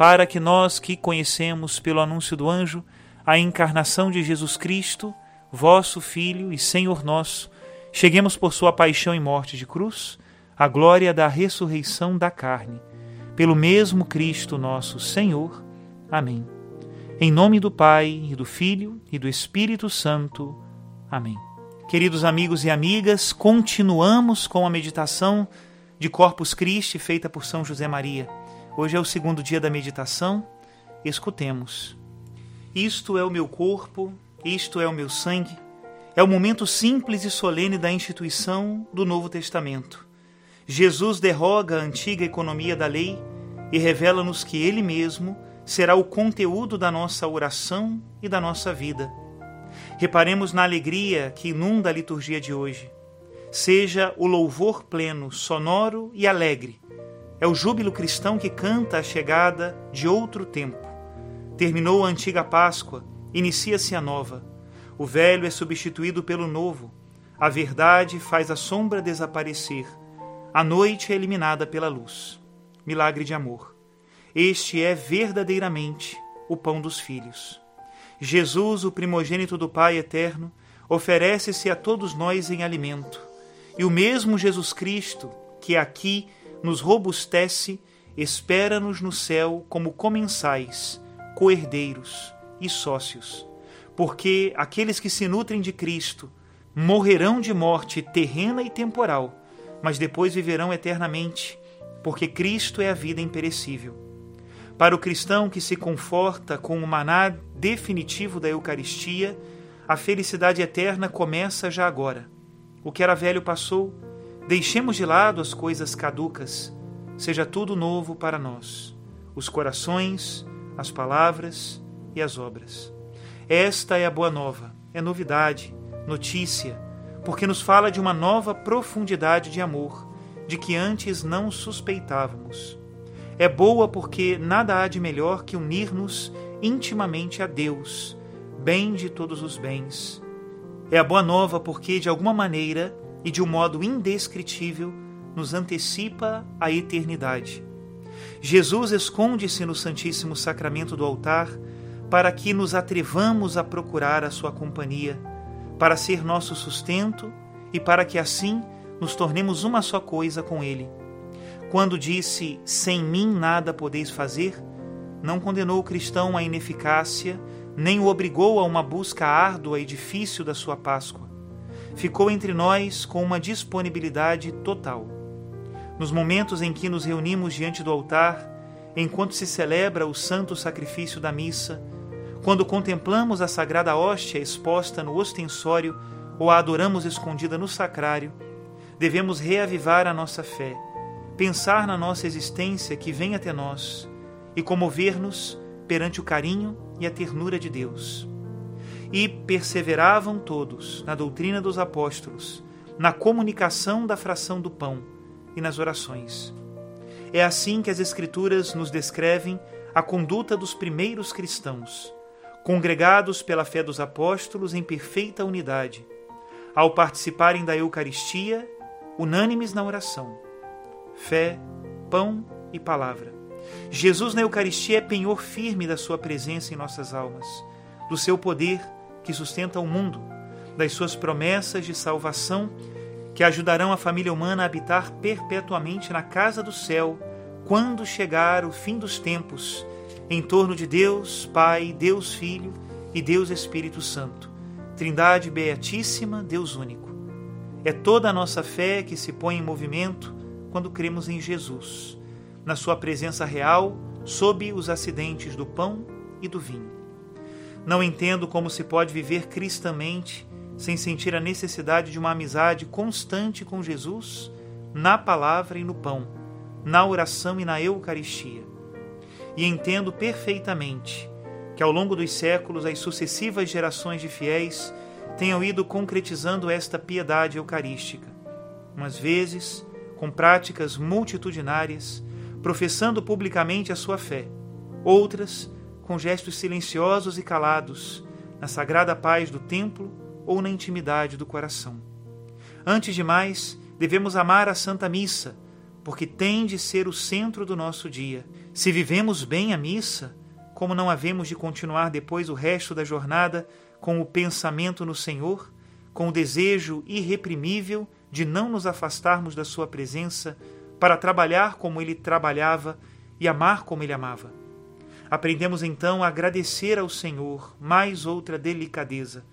para que nós que conhecemos pelo anúncio do anjo a encarnação de Jesus Cristo, vosso Filho e Senhor nosso, cheguemos por sua paixão e morte de cruz à glória da ressurreição da carne, pelo mesmo Cristo nosso Senhor. Amém. Em nome do Pai, e do Filho e do Espírito Santo. Amém. Queridos amigos e amigas, continuamos com a meditação de Corpus Christi feita por São José Maria. Hoje é o segundo dia da meditação. Escutemos. Isto é o meu corpo, isto é o meu sangue. É o momento simples e solene da instituição do Novo Testamento. Jesus derroga a antiga economia da lei e revela-nos que Ele mesmo será o conteúdo da nossa oração e da nossa vida. Reparemos na alegria que inunda a liturgia de hoje. Seja o louvor pleno, sonoro e alegre é o júbilo cristão que canta a chegada de outro tempo. Terminou a antiga Páscoa, inicia-se a nova. O velho é substituído pelo novo. A verdade faz a sombra desaparecer. A noite é eliminada pela luz. Milagre de amor. Este é verdadeiramente o pão dos filhos. Jesus, o primogênito do Pai eterno, oferece-se a todos nós em alimento. E o mesmo Jesus Cristo, que aqui nos robustece, espera-nos no céu como comensais, coerdeiros e sócios. Porque aqueles que se nutrem de Cristo morrerão de morte terrena e temporal, mas depois viverão eternamente, porque Cristo é a vida imperecível. Para o cristão que se conforta com o maná definitivo da Eucaristia, a felicidade eterna começa já agora. O que era velho passou, Deixemos de lado as coisas caducas, seja tudo novo para nós, os corações, as palavras e as obras. Esta é a boa nova, é novidade, notícia, porque nos fala de uma nova profundidade de amor, de que antes não suspeitávamos. É boa porque nada há de melhor que unir-nos intimamente a Deus, bem de todos os bens. É a boa nova porque, de alguma maneira, e de um modo indescritível nos antecipa a eternidade. Jesus esconde-se no Santíssimo Sacramento do altar para que nos atrevamos a procurar a sua companhia, para ser nosso sustento e para que assim nos tornemos uma só coisa com ele. Quando disse: Sem mim nada podeis fazer, não condenou o cristão à ineficácia, nem o obrigou a uma busca árdua e difícil da sua Páscoa ficou entre nós com uma disponibilidade total. Nos momentos em que nos reunimos diante do altar, enquanto se celebra o santo sacrifício da missa, quando contemplamos a sagrada hóstia exposta no ostensório ou a adoramos escondida no sacrário, devemos reavivar a nossa fé, pensar na nossa existência que vem até nós e comover-nos perante o carinho e a ternura de Deus e perseveravam todos na doutrina dos apóstolos, na comunicação da fração do pão e nas orações. É assim que as Escrituras nos descrevem a conduta dos primeiros cristãos, congregados pela fé dos apóstolos em perfeita unidade, ao participarem da Eucaristia, unânimes na oração. Fé, pão e palavra. Jesus na Eucaristia é penhor firme da sua presença em nossas almas, do seu poder que sustenta o mundo, das suas promessas de salvação que ajudarão a família humana a habitar perpetuamente na casa do céu quando chegar o fim dos tempos, em torno de Deus Pai, Deus Filho e Deus Espírito Santo, Trindade Beatíssima, Deus único. É toda a nossa fé que se põe em movimento quando cremos em Jesus, na Sua presença real, sob os acidentes do pão e do vinho. Não entendo como se pode viver cristamente sem sentir a necessidade de uma amizade constante com Jesus, na palavra e no pão, na oração e na Eucaristia. E entendo perfeitamente que ao longo dos séculos as sucessivas gerações de fiéis tenham ido concretizando esta piedade eucarística, umas vezes com práticas multitudinárias, professando publicamente a sua fé, outras com gestos silenciosos e calados, na sagrada paz do templo ou na intimidade do coração. Antes de mais, devemos amar a Santa Missa, porque tem de ser o centro do nosso dia. Se vivemos bem a missa, como não havemos de continuar depois o resto da jornada com o pensamento no Senhor, com o desejo irreprimível de não nos afastarmos da Sua presença para trabalhar como Ele trabalhava e amar como Ele amava. Aprendemos então a agradecer ao Senhor mais outra delicadeza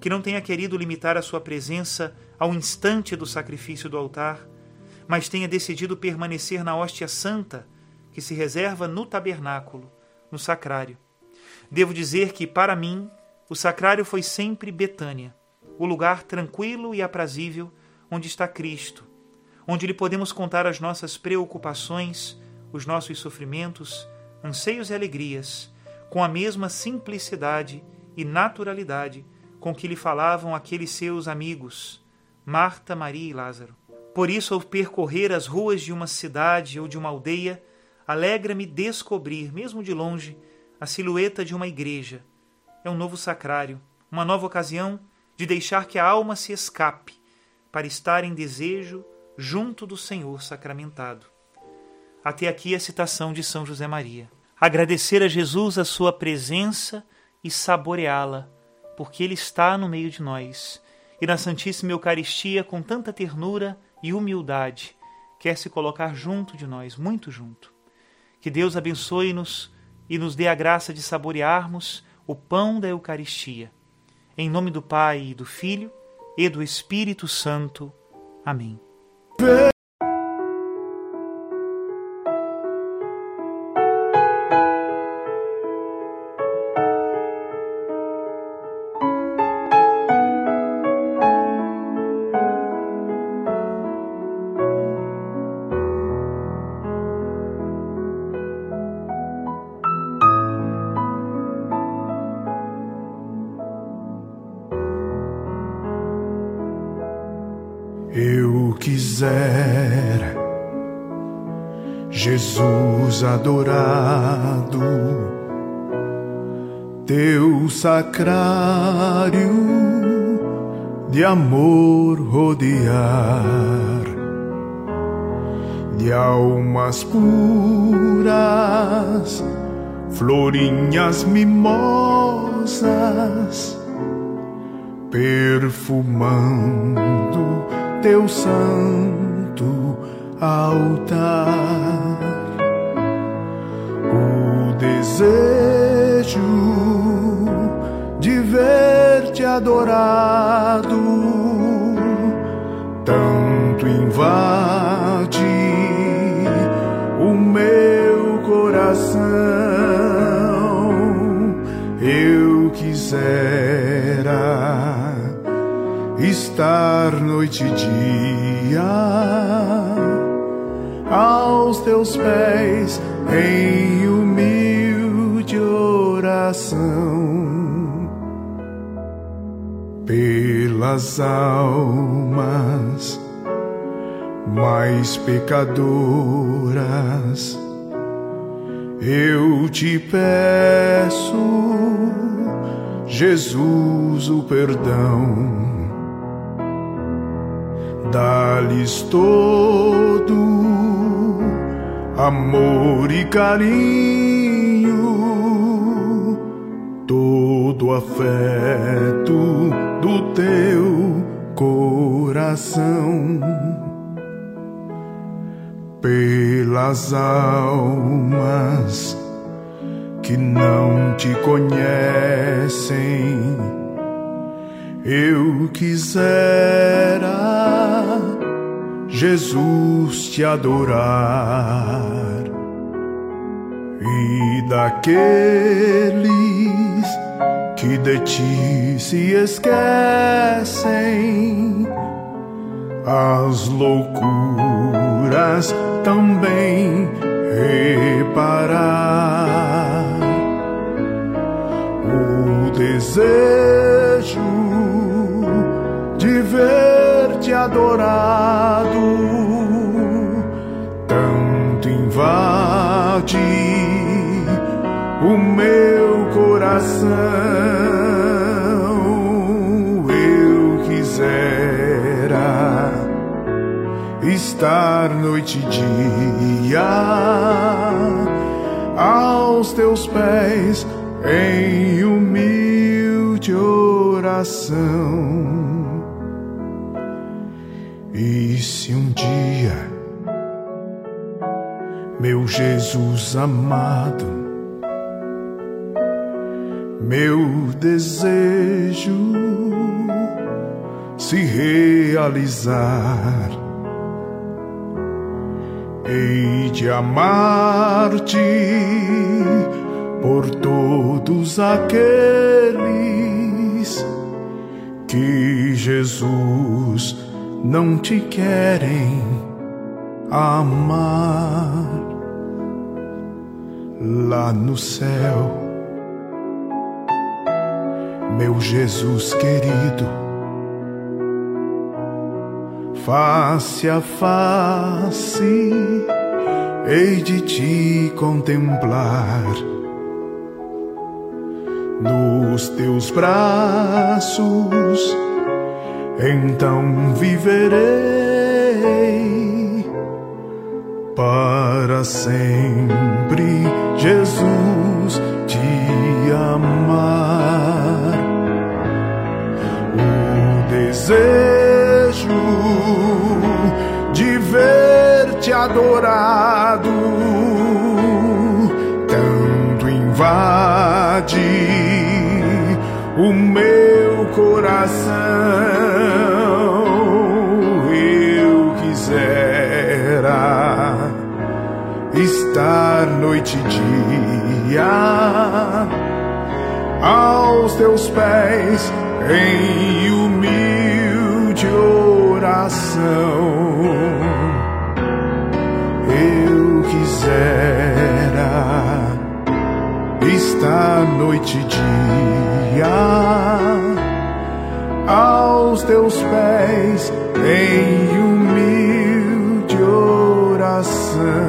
que não tenha querido limitar a sua presença ao instante do sacrifício do altar, mas tenha decidido permanecer na hóstia santa que se reserva no tabernáculo, no sacrário. Devo dizer que, para mim, o sacrário foi sempre Betânia, o lugar tranquilo e aprazível onde está Cristo, onde lhe podemos contar as nossas preocupações, os nossos sofrimentos, anseios e alegrias, com a mesma simplicidade e naturalidade com que lhe falavam aqueles seus amigos, Marta, Maria e Lázaro. Por isso, ao percorrer as ruas de uma cidade ou de uma aldeia, alegra-me descobrir, mesmo de longe, a silhueta de uma igreja. É um novo sacrário, uma nova ocasião de deixar que a alma se escape para estar em desejo junto do Senhor sacramentado. Até aqui a citação de São José Maria. Agradecer a Jesus a sua presença e saboreá-la porque Ele está no meio de nós. E na Santíssima Eucaristia, com tanta ternura e humildade, quer se colocar junto de nós, muito junto. Que Deus abençoe-nos e nos dê a graça de saborearmos o pão da Eucaristia. Em nome do Pai, e do Filho e do Espírito Santo. Amém. Quiser, Jesus adorado, teu sacrário de amor rodear, de almas puras, florinhas mimosas, perfumando teu santo altar. O desejo de ver-te adorado tanto invade estar noite e dia aos teus pés em humilde oração pelas almas mais pecadoras eu te peço Jesus o perdão. Dá-lhes todo amor e carinho, todo afeto do teu coração pelas almas que não te conhecem. Eu quisera, Jesus, te adorar. E daqueles que de ti se esquecem as loucuras também reparar. O desejo de ver-te adorado tanto coração eu quisera estar noite e dia aos teus pés em humilde oração. E se um dia, meu Jesus amado, meu desejo se realizar, hei de amar-te por todos aqueles que Jesus não te querem amar. Lá no céu, meu Jesus querido, face a face hei de te contemplar. Nos teus braços, então viverei. Para sempre, Jesus, te amar. Coração. Eu quisera estar noite e dia aos teus pés em humilde oração. Eu quisera estar noite e dia aos teus pés em humilde oração.